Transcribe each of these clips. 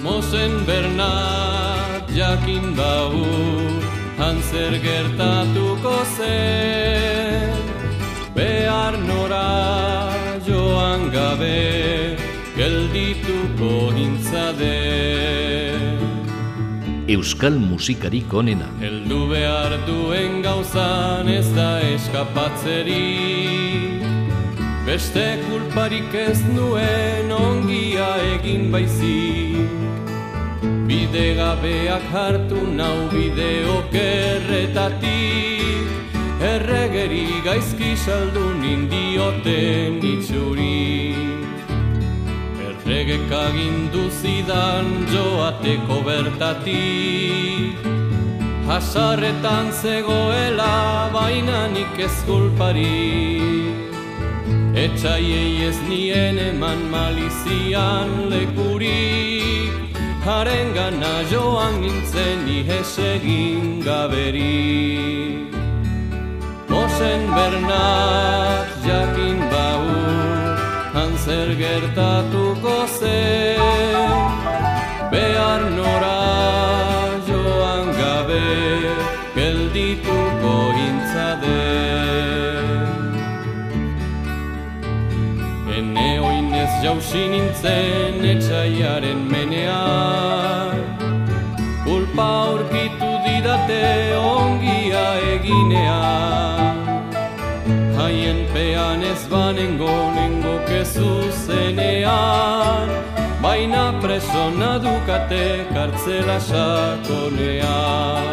Mosen Bernat jakin bau Hanzer gertatuko zen. Behar nora joan gabe Geldituko nintzade Euskal musikarik onena. Heldu behar duen gauzan ez da eskapatzeri Beste kulparik ez nuen ongia egin baizik. Bide gabeak hartu nau bide okerretatik. Erregeri gaizki saldu nindioten itxuri Erregek agindu zidan joateko bertatik. Hasarretan zegoela bainanik ez kulparik Etxaiei ez nien eman malizian lekurik Haren gana joan nintzen ihes egin gaberi. Mosen Bernat jakin bau Hanzer gertatuko zen. Behar nora joan gabe Geldituko Ene oinez jausi nintzen etxaiaren menean Kulpa aurkitu didate ongia eginean Haien pean ez banengo nengo kezu zenean. Baina preso nadukate kartzela sakonean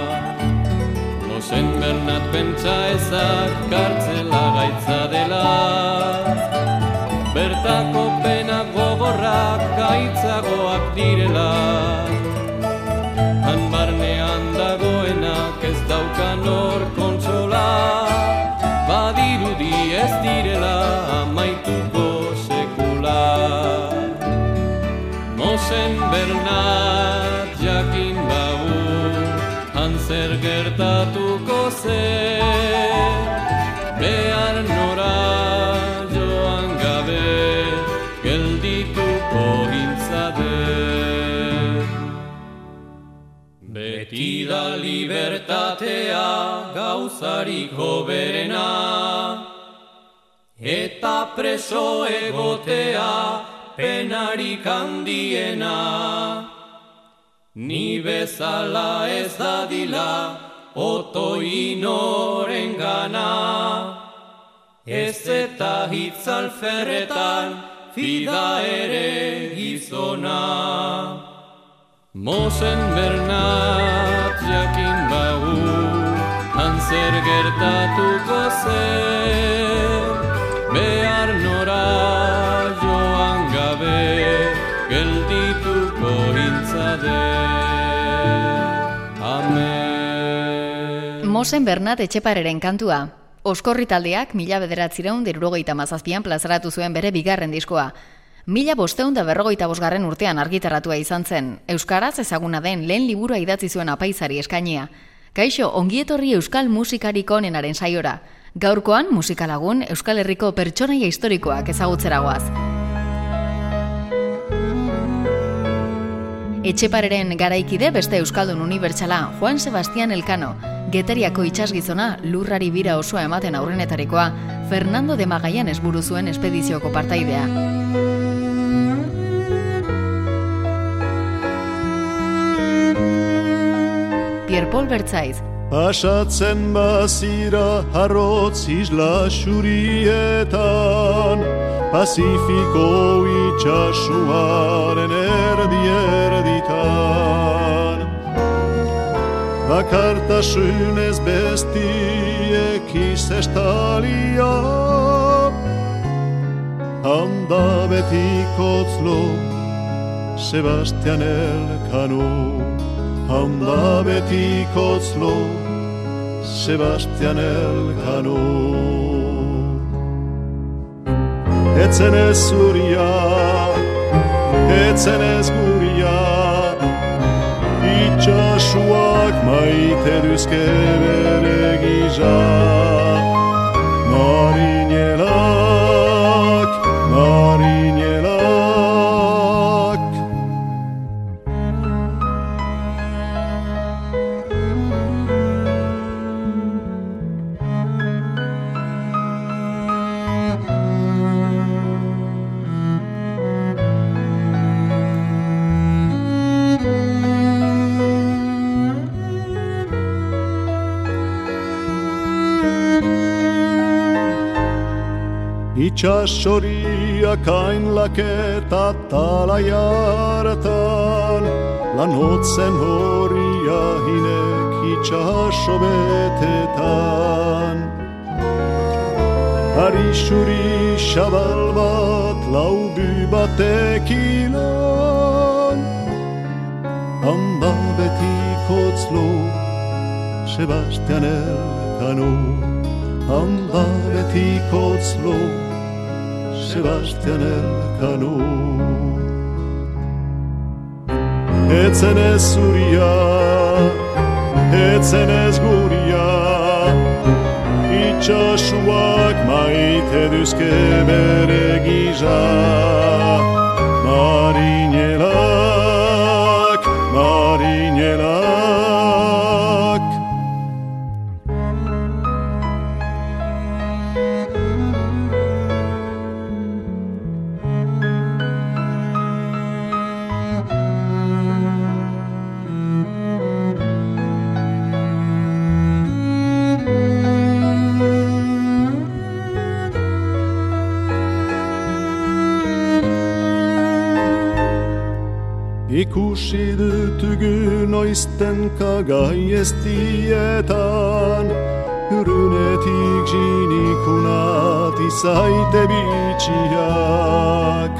Mosen Bernat pentsa ezak kartzela gaitza dela gaitzagoak direla. Han barnean dagoenak ez daukan hor kontsola. Badirudi ez direla amaituko sekula. Mosen Bernat jakin bau Hanzer gertatuko zen libertatea gauzarik hoberena Eta preso egotea penarik handiena. Ni bezala ez dadila oto inoren gana Ez eta hitzalferretan fida ere gizona. Mosen Bernat jakin Hanzer gertatuko zen Behar nora joan gabe Geldituko intzade Amen Mosen Bernat etxepareren kantua. Oskorri taldeak mila bederatzireun derurogeita mazazpian plazaratu zuen bere bigarren diskoa. Mila bosteun da berrogeita bosgarren urtean argitaratua izan zen. Euskaraz ezaguna den lehen liburua idatzi zuen apaizari eskainia. Kaixo, ongietorri euskal musikarik onenaren saiora. Gaurkoan musikalagun Euskal Herriko pertsonaia historikoak ezagutzeragoaz. Etxepareren garaikide beste Euskaldun Unibertsala Juan Sebastián Elkano, Geteriako itxasgizona lurrari bira osoa ematen aurrenetarikoa, Fernando de Magallanes buru zuen espedizioko partaidea. Pierpol Bertzaiz, Pasatzen bazira harrotz isla xurietan Pazifiko itxasuaren erdi erditan. Bakartasunez bestiek izestalia Handa betikotzlo Sebastian Elkano Handa betikotzlo Sebastian Elkano. Etzen ez zuria, etzen ez guria Itxasuak maite duzke bere gisa Itxasoriak hain laketa tala jartan Lanotzen horia hinek itxaso betetan Arixuri xabal bat laubu batekilan Handa beti kotzlo Sebastian Elkano Handa beti kotzlo Sebastian Elkano Etzen ez zuria, etzen ez guria Itxasuak maite duzke bere gisa Marinelak, Ikusi dutugu noizten kagai ez dietan Hürünetik jinikunat izaite bitxiak.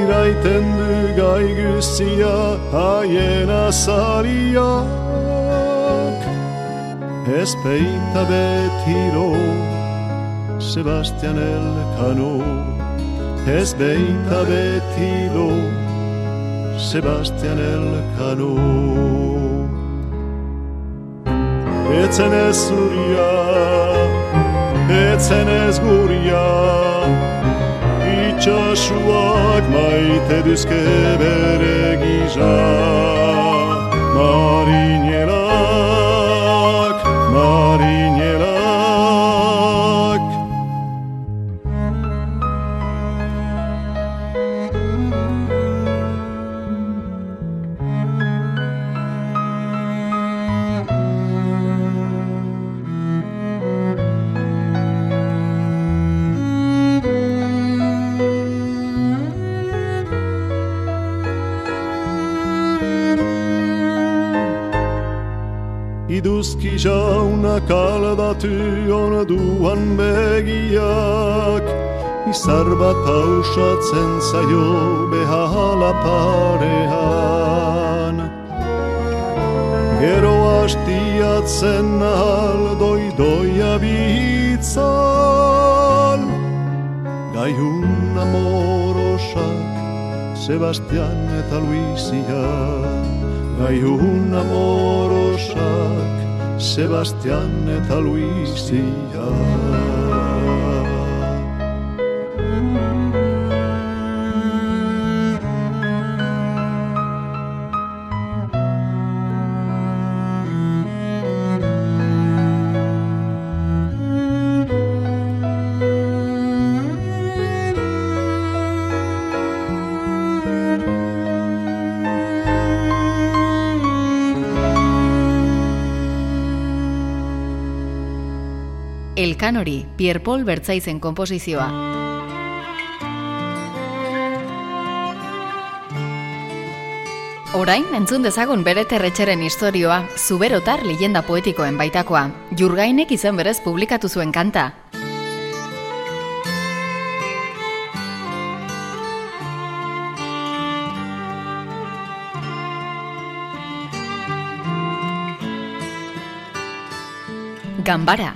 Iraiten du gai guzia haien azariak. Ez peita betiro Sebastian Elkano Ez beita betilo Sebastian Elkano Etzen ez zuria, etzen ez guria Itxasuak maite duzke bere gisa. Marinelak, jauna kaldatu on duan begiak Izar bat pausatzen zaio behala parean. Gero hastiatzen ahal doi doia bitzal Gaiun amorosak Sebastian eta Luizia Gaiun amorosak Sebastian eta Luizia Elkanori, Pierre Paul Bertzaizen komposizioa. Orain, entzun dezagun bere terretxeren historioa, zuberotar leyenda poetikoen baitakoa. Jurgainek izen berez publikatu zuen kanta. Gambara.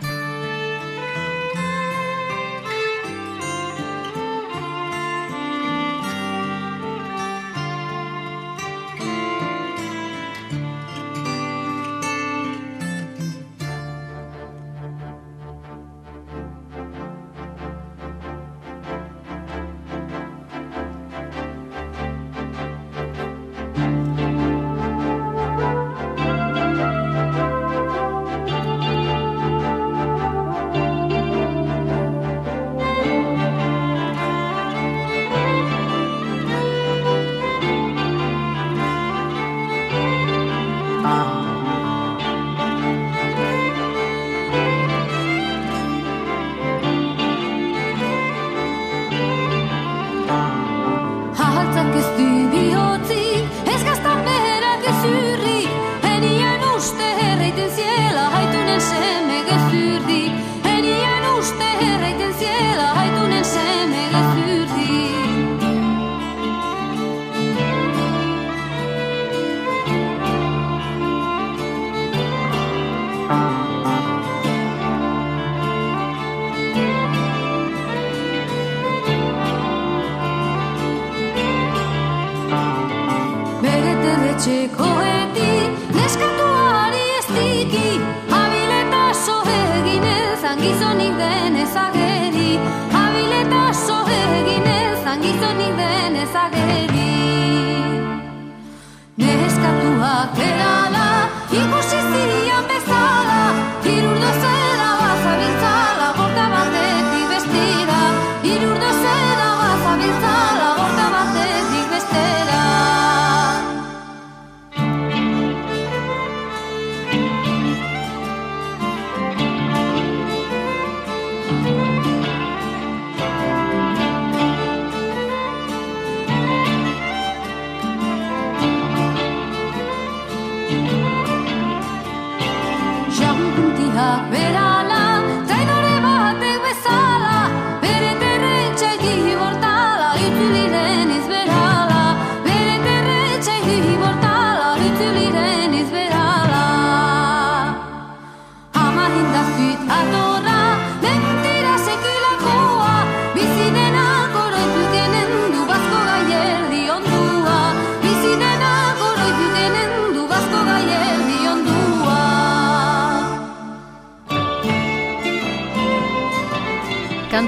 Gizonik denezak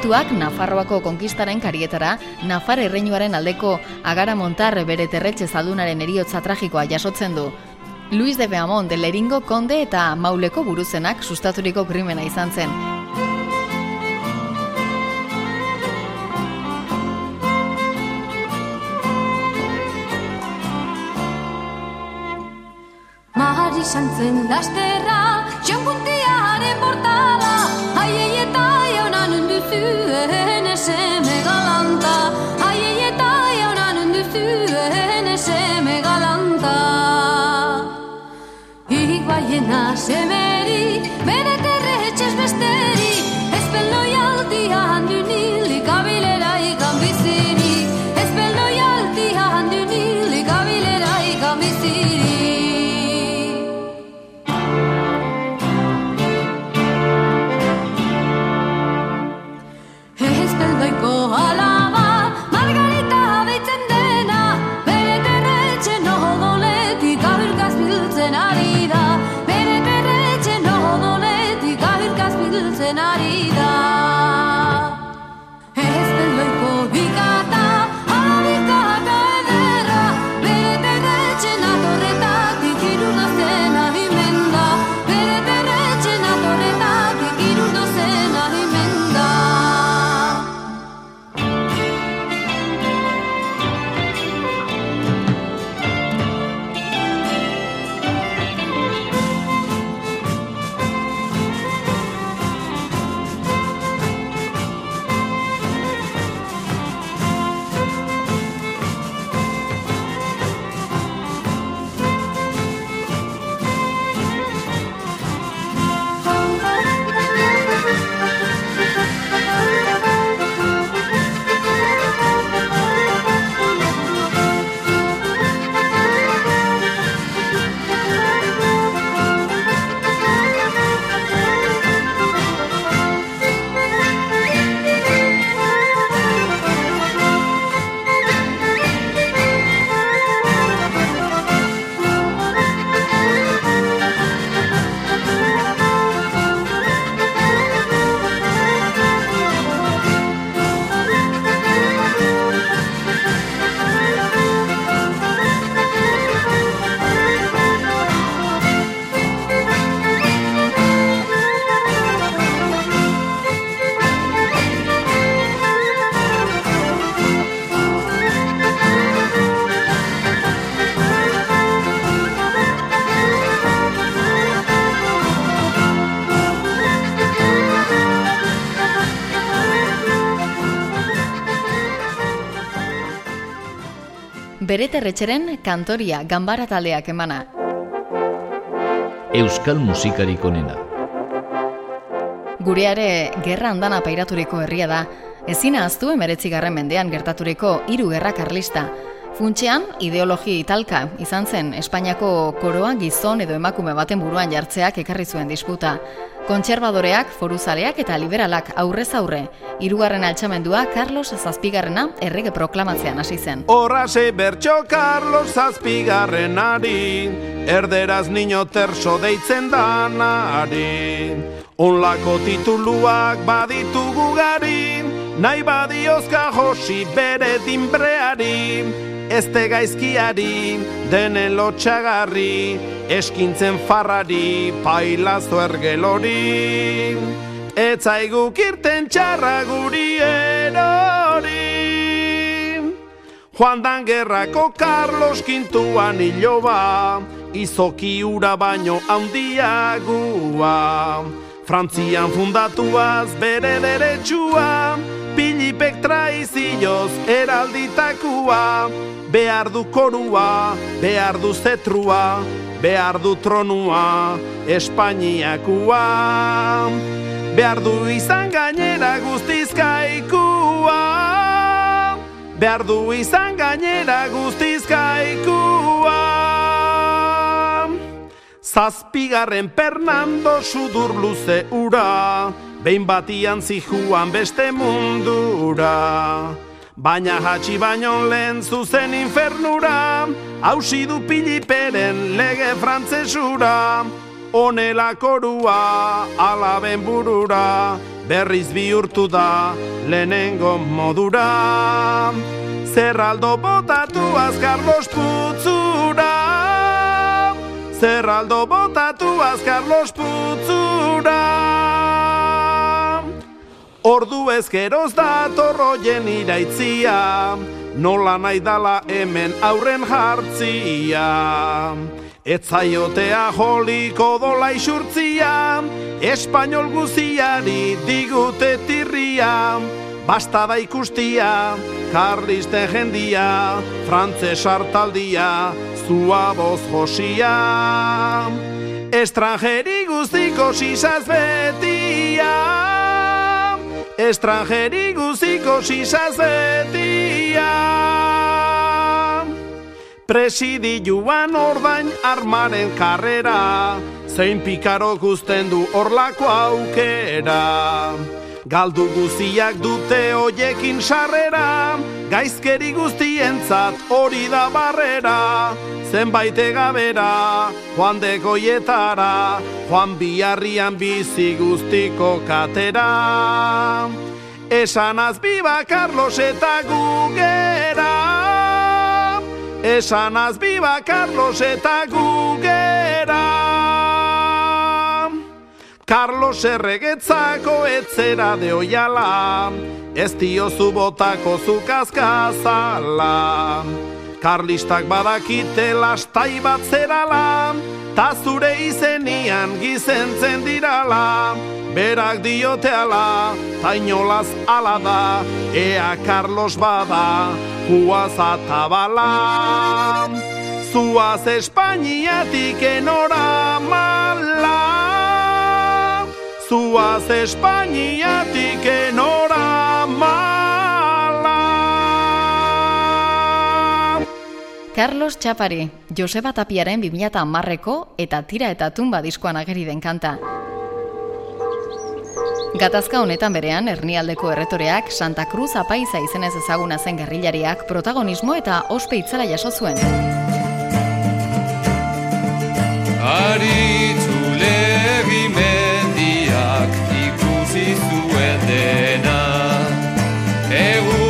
Kantuak Nafarroako konkistaren karietara, Nafar erreinuaren aldeko agara montar bere terretxe zaldunaren eriotza tragikoa jasotzen du. Luis de Beamont Leringo konde eta mauleko buruzenak sustaturiko krimena izan zen. Mari santzen lasterra, þúðuðinni sem ég að landa að ég ég dæja hann undir þúðuðinni sem ég að landa Íkvæðina sem ég Bere terretxeren kantoria ganbara taldeak emana. Euskal musikarik onena. Gureare gerra andana pairaturiko herria da, ezin ahaztu emeretzigarren mendean gertaturiko hiru gerra karlista. Funtxean, ideologia italka izan zen Espainiako koroa gizon edo emakume baten buruan jartzeak ekarri zuen disputa. Kontserbadoreak, foruzaleak eta liberalak aurrez aurre, hirugarren altxamendua Carlos Zazpigarrena errege proklamatzean hasi zen. Horrase bertxo Carlos Zazpigarrenari, erderaz niño terso deitzen danari. Onlako tituluak baditugu gari, nahi badiozka josi bere dinbreari, ezte gaizkiari, denen lotxagarri, eskintzen farrari, pailazo ergelori. Etzaigu kirten txarra guri erori. Juan dan gerrako Carlos kintuan iloba, izoki ura baino handiagua. Frantzian fundatuaz bere deretsua, Pilipek traizioz eralditakua, behar du korua, behar du zetrua, behar du tronua, Espainiakua. Behar du izan gainera guztizkaikua, behar du izan gainera guztizkaikua. Zazpigarren Fernando sudur luze ura, behin batian zijuan beste mundura. Baina hatxi baino lehen zuzen infernura, hausi du piliperen lege frantzesura. Honela korua alaben burura, berriz bihurtu da lehenengo modura. Zerraldo botatu Carlos putzura, Zerraldo botatu Carlos putzura. Ordu ezkeroz da torroien iraitzia, nola nahi dala hemen aurren jartzia. Etzaiotea joliko dola isurtzia, espainol guziari digute tirria. Basta da ikustia, karlisten jendia, frantzes hartaldia, zua boz josia. Estrangeri guztiko sisaz betia, estrangeri guztiko sisaz betia. Presidi joan ordain armaren karrera, zein pikaro guzten du orlako aukera. Galdu guziak dute hoiekin sarrera, gaizkeri guztientzat hori da barrera. Zenbait egabera, joan degoietara, joan biharrian bizi guztiko katera. Esanaz biba Carlos eta gugera, Esanaz biba Carlos eta gugera. Carlos erregetzako etzera de oiala, ez diozu botako zukazkazala. Karlistak badakite lastai bat zerala, ta zure izenian gizentzen dirala. Berak dioteala, ta inolaz ala da, ea Carlos bada, huaz atabala. Zuaz Espainiatik enora mala, Zuaz Espainiatik enora mala. Carlos Txapari, Joseba Tapiaren 2000 marreko eta tira eta tumba diskoan ageri den kanta. Gatazka honetan berean, hernialdeko erretoreak Santa Cruz apaiza izenez ezaguna zen gerrilariak protagonismo eta ospe itzala jaso zuen. Aritzulegi zuen dena. Egun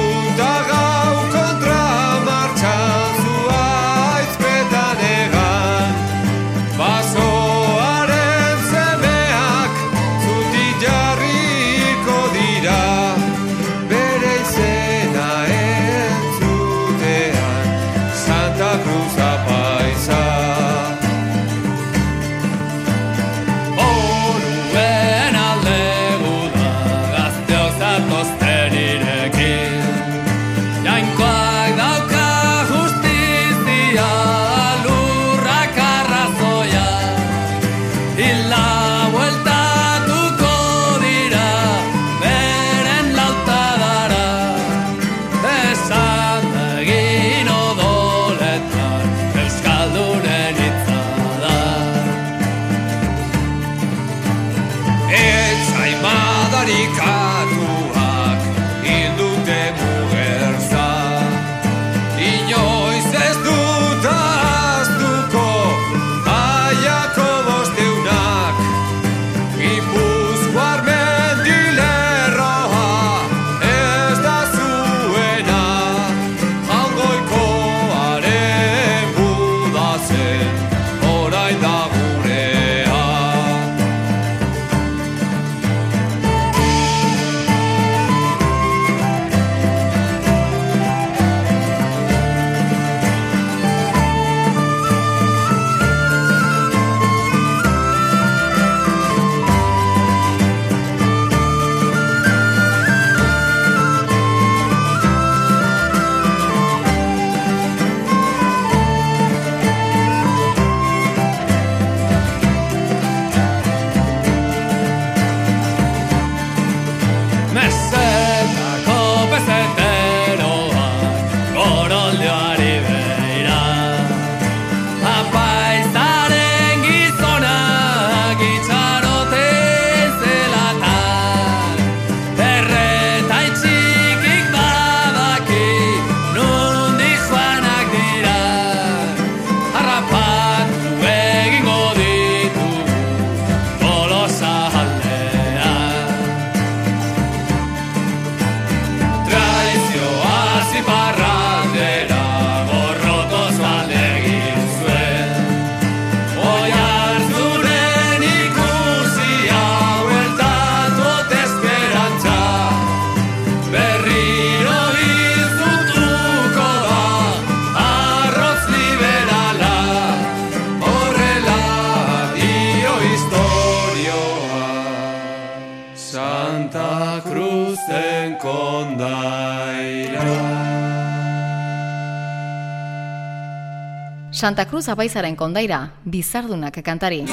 Cruz abaizaren kondaira, bizardunak kantari.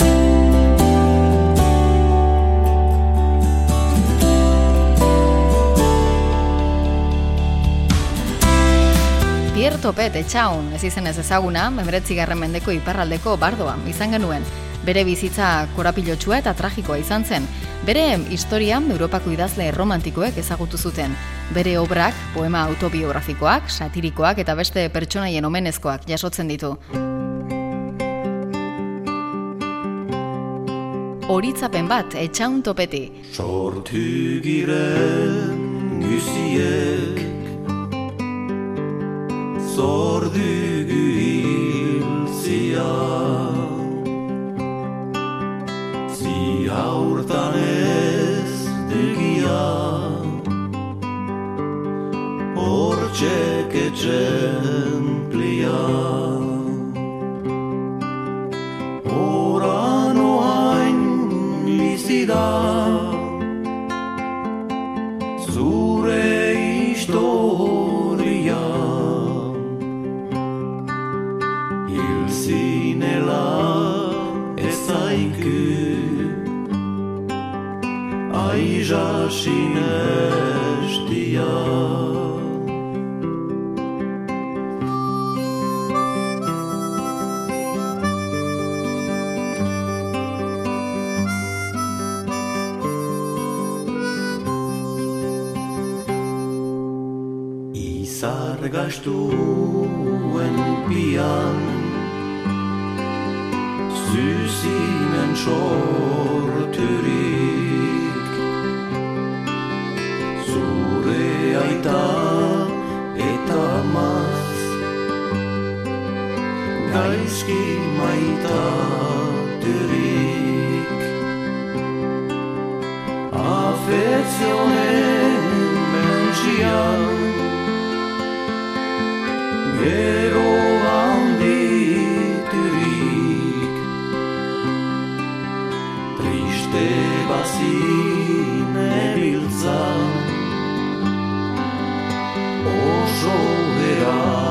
Pierre Topet etxaun, ez izen ez ezaguna, garren mendeko iparraldeko bardoa izan genuen. Bere bizitza korapilotsua eta tragikoa izan zen. Bere historian Europako idazle romantikoek ezagutu zuten. Bere obrak, poema autobiografikoak, satirikoak eta beste pertsonaien omenezkoak jasotzen ditu. Horitzapen bat, etxaun topeti. Sortu giren guziek Zordu guhiltzia Zi aurtan ez dugia Hortxek etxemplia bizida Zure historia. Hil zinela ez zaiku Izargastuen pian. Zuzinen sorturik Zure aita eta maz Gaizki maitaturik Afezionen Gero handiturik Triste bazine biltza Oso eraturik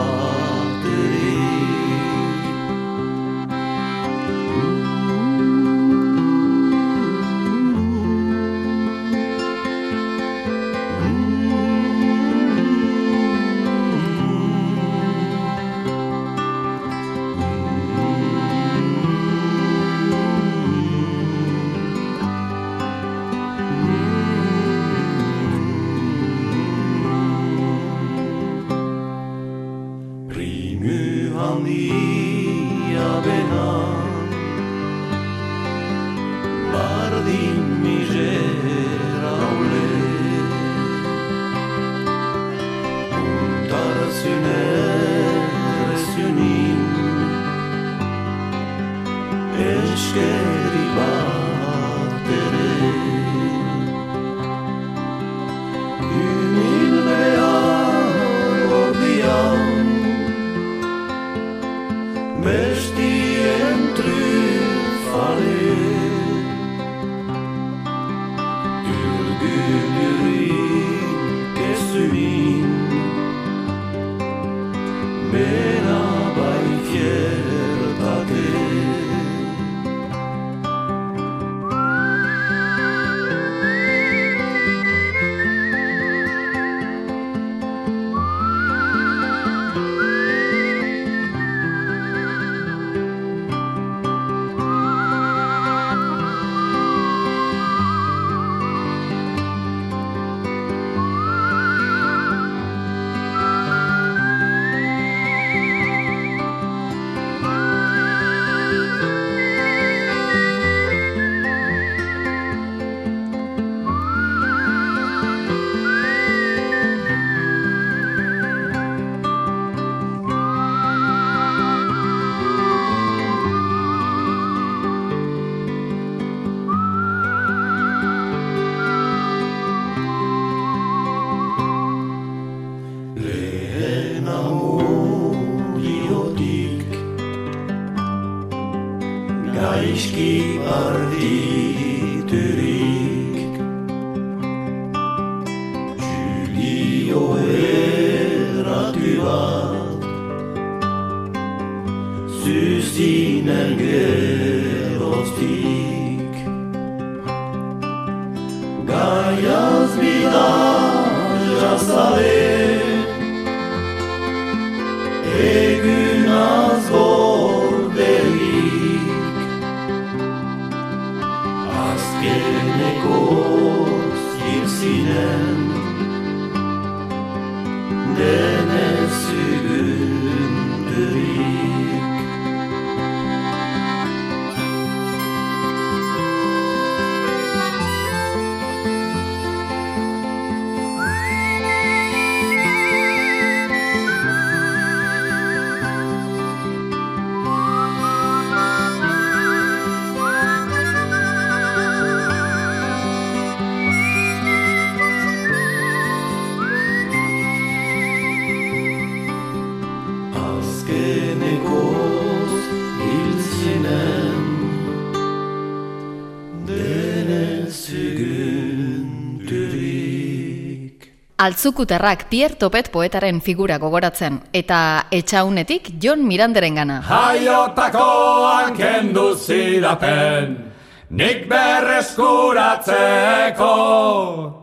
zügündurik Altzukuterrak Pierre Topet poetaren figura gogoratzen, eta etxaunetik John Miranderen gana. Jaiotakoan kendu zidaten, nik berreskuratzeko.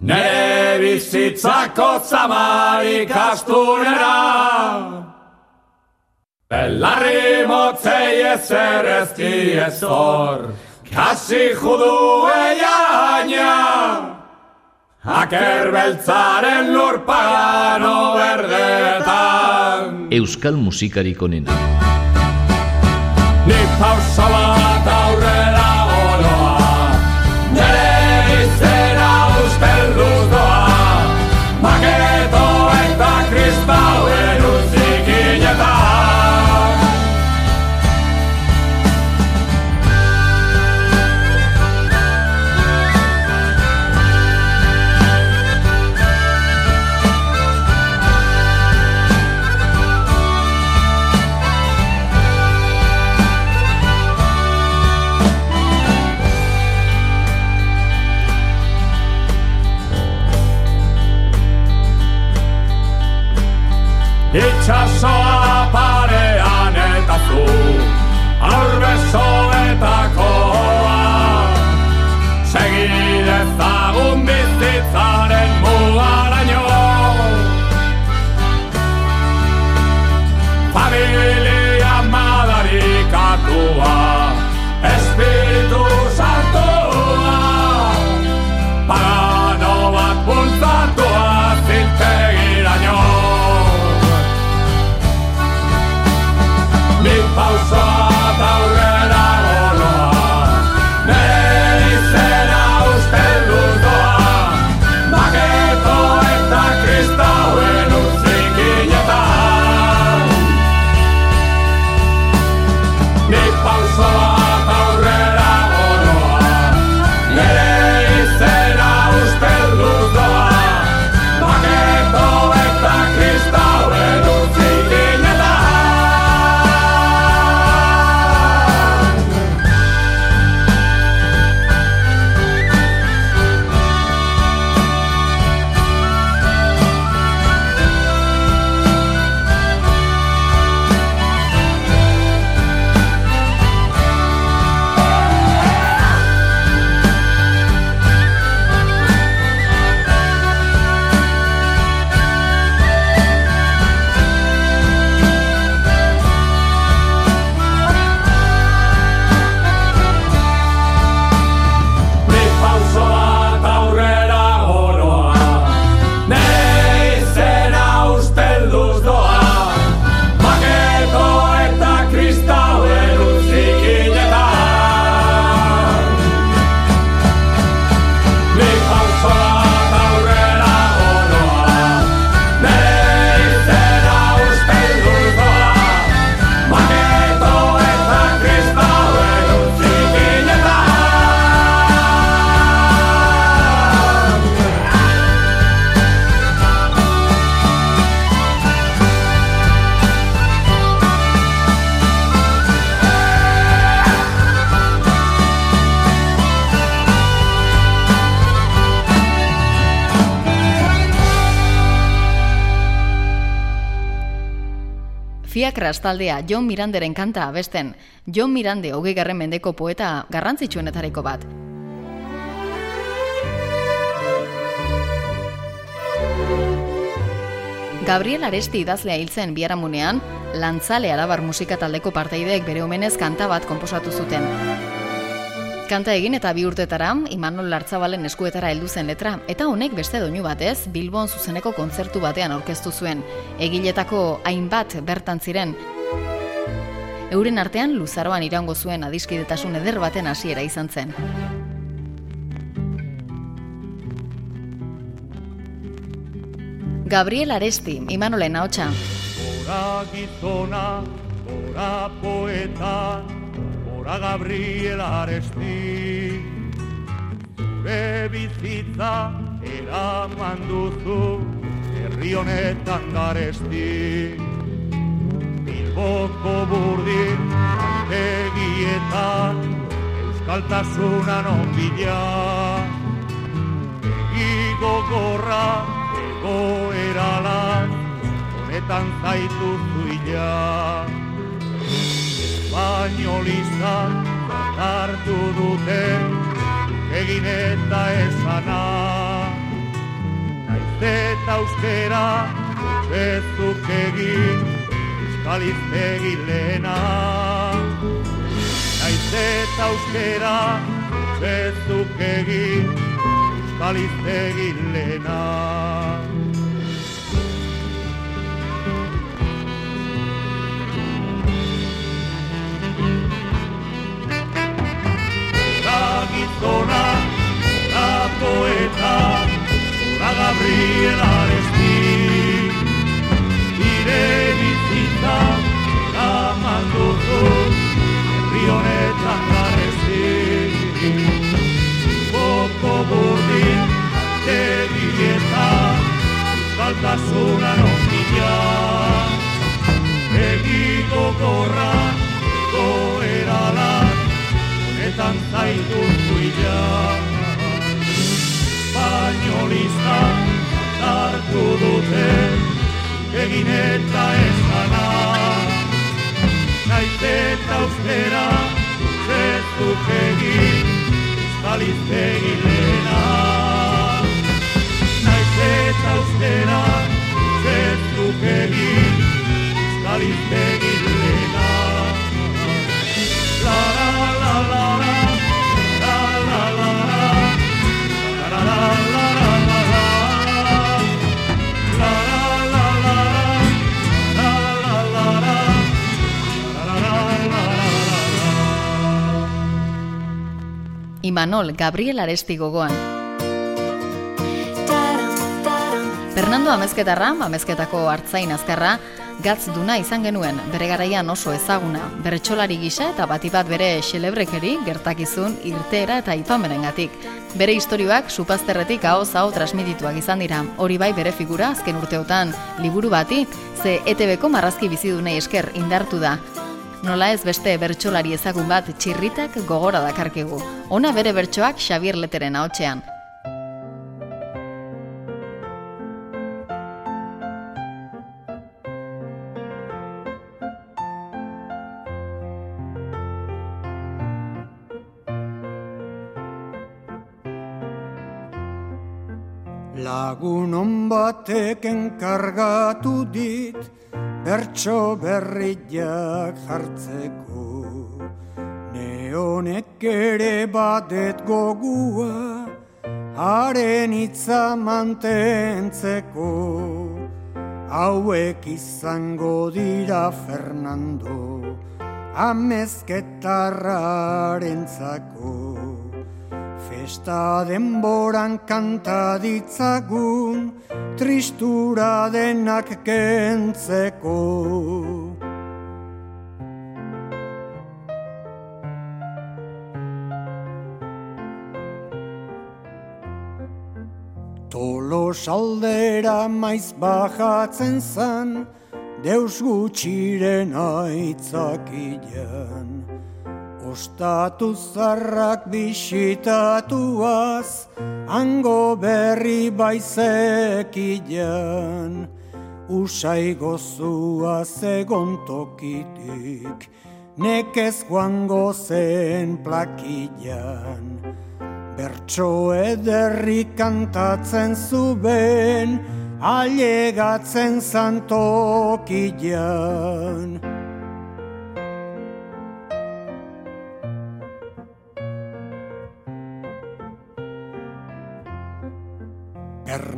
Nere bizitzako zamarik astunera. Belarri motzei ezer ezki ez hor, kasi judu eiaina. Aker beltzaren lur pagano berdetan. Euskal musikarik onena. Ni pausa Fiakras taldea John Miranderen kanta abesten. John Mirande hogei garren mendeko poeta garrantzitsuenetariko bat. Gabriel Aresti idazlea hiltzen biharamunean, Lantzale Arabar musika taldeko parteideek bere omenez kanta bat konposatu zuten. Kanta egin eta bi urtetara, Imanol Lartzabalen eskuetara heldu zen letra, eta honek beste doinu batez, Bilbon zuzeneko kontzertu batean aurkeztu zuen. Egiletako hainbat bertan ziren. Euren artean luzaroan iraungo zuen adiskidetasun eder baten hasiera izan zen. Gabriel Aresti, Imanolen ahotsa. Ora gizona, ora poeta, ora Gabriel Aresti. Zure bizitza eraman duzu, herri honetan garesti. Bilboko burdin, antegietan, euskaltasunan onbila. Egi gorra, egoeralan, honetan zaitu zuila. Espainolizan hartu dute, egin eta esana. Naiz eta euskera, bezuk egin, euskal iztegi lehena. Naiz eta euskera, bezuk egin, euskal iztegi lehena. Gizona, ora poeta, ora Gabriel Aresti. Ire bizitza, eraman duzu, herri honetan garesti. Boko burdin, tegietan, euskaltasuna Espainolista hartu dute, egin eta esana. Naiz eta euskera, zezuk egin, euskal iztegi lehena. Naiz eta euskera, zezuk egin, lehena. La la la la la, la Imanol Gabriel Aresti gogoan. Fernando Amezketarra, Amezketako hartzain azkarra, gatz duna izan genuen, bere garaian oso ezaguna, bertsolari gisa eta bati bat bere xelebrekeri, gertakizun, irteera eta ipamenengatik. Bere istorioak supazterretik hau zao transmitituak izan dira, hori bai bere figura azken urteotan liburu bati, ze ETB-ko marrazki bizidunei esker indartu da. Nola ez beste bertsolari ezagun bat txirritak gogora dakarkigu. Ona bere bertsoak Xavier Leteren ahotsean. Lagun on batek enkargatu dit bertso berriak jartzeko. Neonek ere badet gogua haren hitza mantentzeko. Hauek izango dira Fernando, amezketarrarentzako. Festa denboran kanta ditzagun, tristura denak kentzeko. Tolos aldera maiz bajatzen zan, deus gutxiren aitzakilean. Ostatu zarrak bisitatuaz, hango berri baizekilean. usai gozua zegon tokitik, nekez joango zen plakillan. Bertso ederri kantatzen zuben, ailegatzen zantokilan.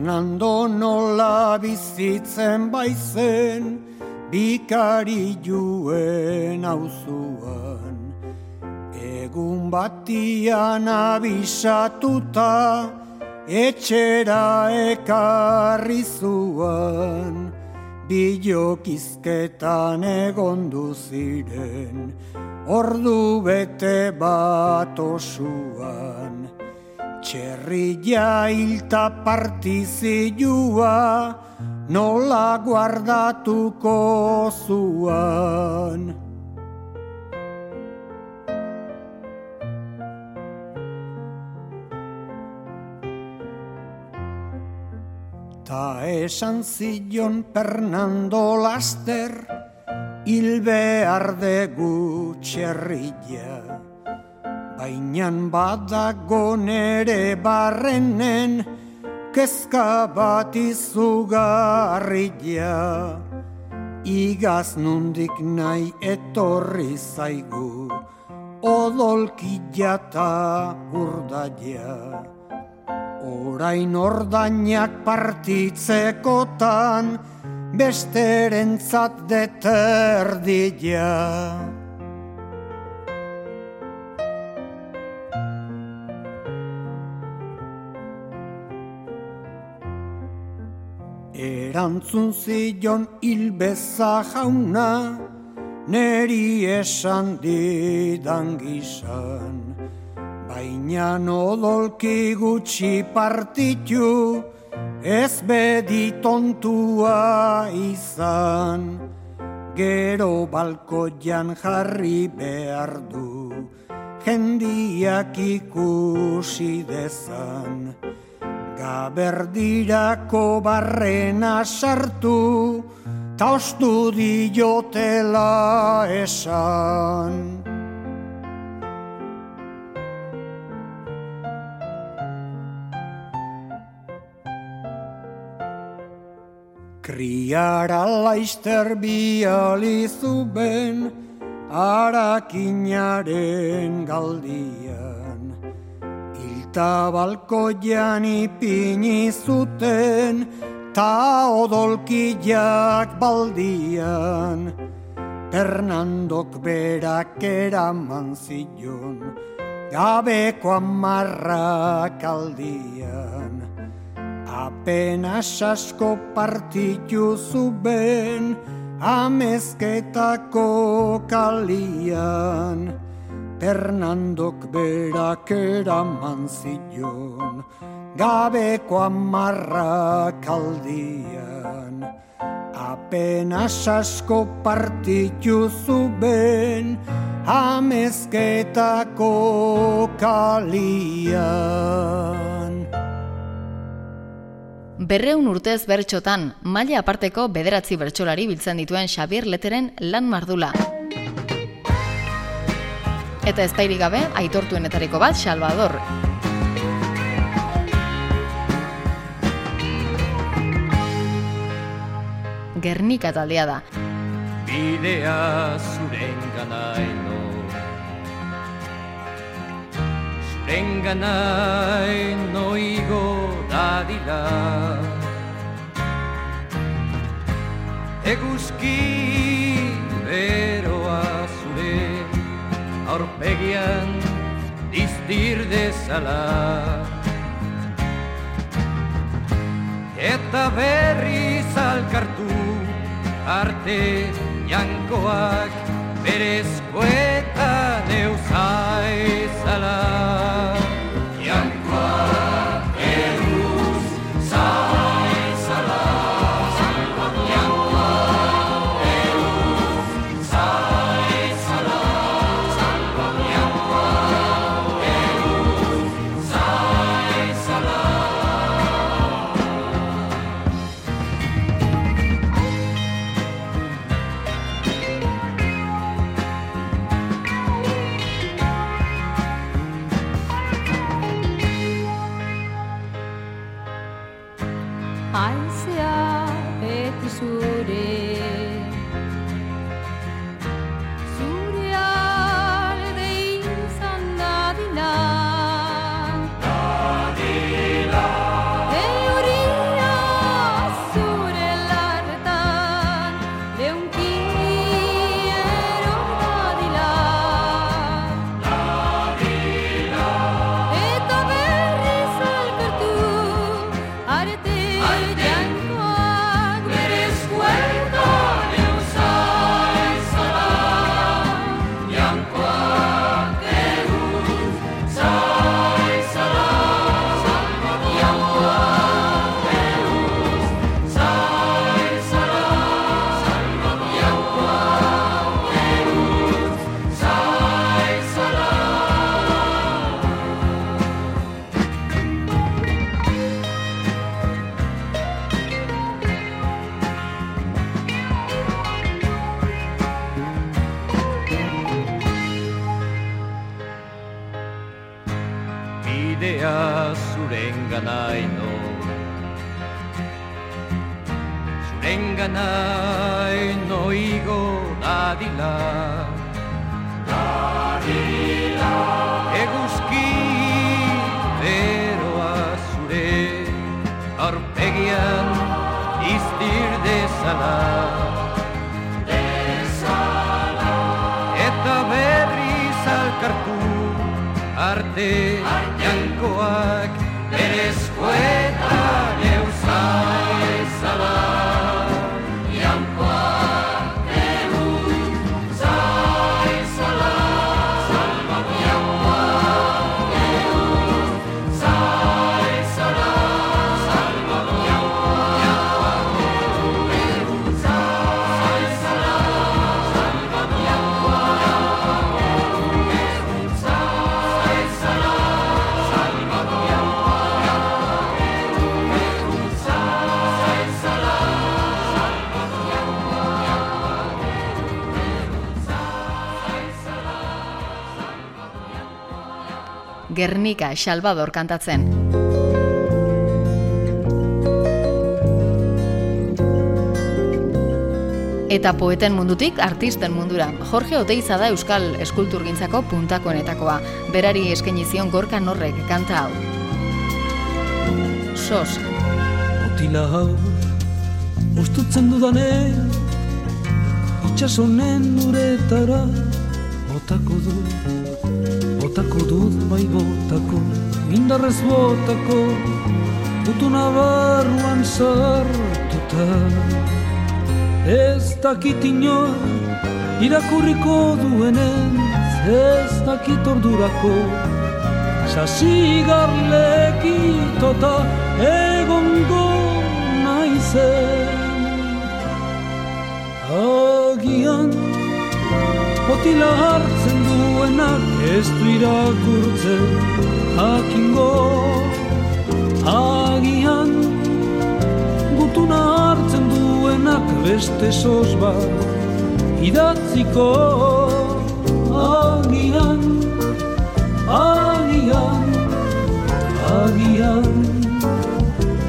Hernando nola bizitzen baizen, bikari juen auzuan. Egun batian abisatuta, etxera ekarri zuan. Bilokizketan egondu ziren, ordu bete bat osuan. Txerria hilta partizilua, nola guardatuko zuan. Ta esan zion Fernando Laster, hil behar dugu txerria. Bainan badago nere barrenen, kezka bat izugarria. Igaz nundik nahi etorri zaigu, odolkila ta urdaia. Orain ordainak partitzekotan, besterentzat deterdia. Erantzun zion hilbeza jauna, neri esan didan gizan. Baina odolki gutxi partitu, ez bedi tontua izan. Gero balkoian jarri behar du, jendiak ikusi dezan. Gaberdirako barrena sartu, ta ostu diotela esan. Kriara laizter biali zuben, arakinaren galdian. Ilta balkoian ipini zuten, ta odolkiak baldian. Fernandok berak eraman zion, gabeko amarrak aldian. Apenas asko partitu zuben, amezketako kalian. Fernandok berak eraman zion, gabeko amarrak aldian. Apenas asko partitu zuben, amezketako kalian. Berreun urtez bertxotan, maila aparteko bederatzi bertsolari biltzen dituen Xabier Leteren lan mardula. Eta ezpairik gabe, aitortuenetariko bat, Salvador. Gernika taldea da. Bidea zuren ganaino Zuren ganaino igo dadila Eguzki zure aurpegian diztir dezala Eta berri zalkartu arte jankoak berezko eta neuzaizala. Dadila Dadila Eguzki beroa zure Arpegian iztir dezala. Eta berriz alkartu arte Gernika Salvador kantatzen. Eta poeten mundutik artisten mundura. Jorge Oteiza da Euskal Eskulturgintzako puntakoenetakoa. Berari eskaini zion gorka norrek kanta hau. Sos, Otila hau Ustutzen dudanean Itxasonen uretara Botako du Botako dut bai Indarrez botako Gutuna barruan sartuta. Ez dakit inor Irakurriko duenen Ez dakit ordurako. Sasigarlekitota egongo naizen. Agian Otila hartzen duenak ez du irakurtzen jakingo Agian Gutuna hartzen duenak beste sos bat idatziko Agian Agian,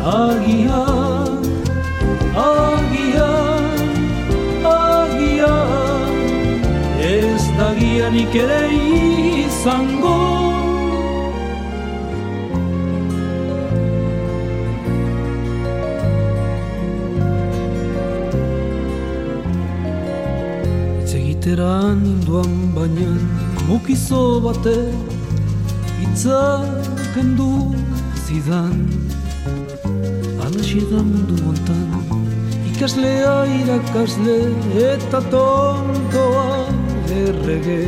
agian, agian, ez da gianik ere izango. Egitera ninduan baina mukizo batek hitzak kendu zidan Alaxi da mundu hontan Ikaslea irakasle eta tontoa errege.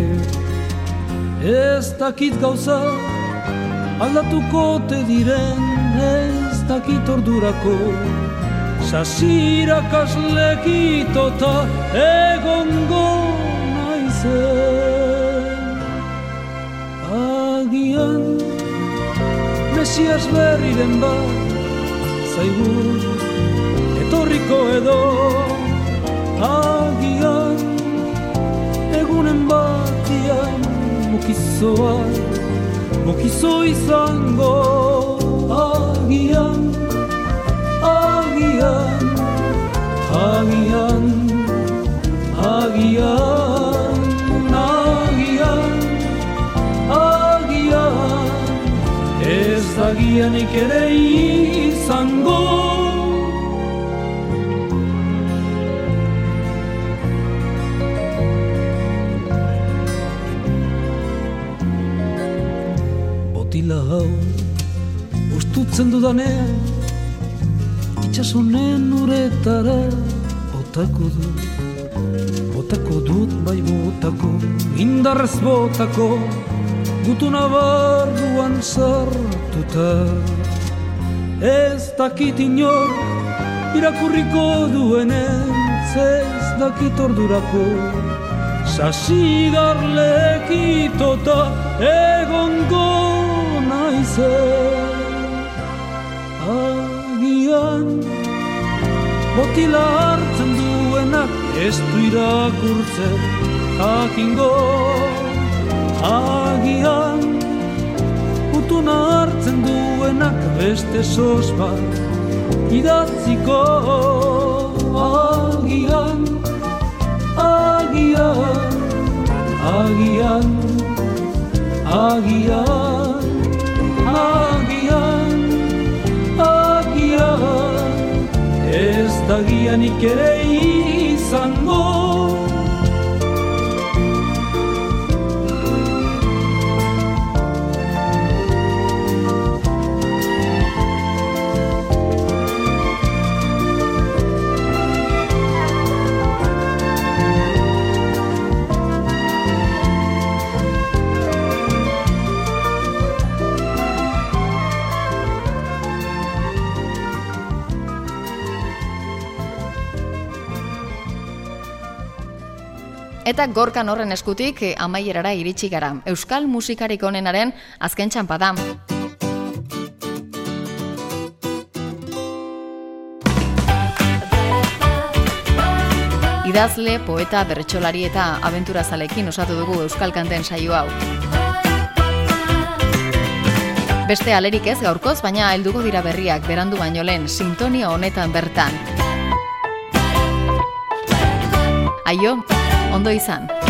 Ez dakit gauza aldatuko te diren Ez dakit ordurako. Sasirakasleekitota egongo naizen Agian Mesias berriren bat zaigu etorriko edo. Agian egunen batian mukizoa mukizo izango. Agian Agian Agian Agian agianik ere izango. Botila hau Ustutzen dudanean Itxasonen uretara Botako dut Botako dut bai botako Indarrez botako Gutuna barruan sartuta Ez dakit inor Irakurriko duenez Ez dakit ordurako. Sasigarlekitota Egongo naizen. Agian Botila hartzen duenak ez du irakurtzen jakingo. Agian Utuna hartzen duenak beste sos bat Idatziko. Agian Agian Agian Agian Agian Agian. Ez da gianik ere izango Eta gorkan horren eskutik eh, amaierara iritsi gara. Euskal musikarik onenaren azken txampa da. Idazle, poeta, bertsolari eta abenturazalekin osatu dugu Euskal Kanten saio hau. Beste alerik ez gaurkoz, baina helduko dira berriak berandu baino lehen sintonia honetan bertan. Aio, ondo izan.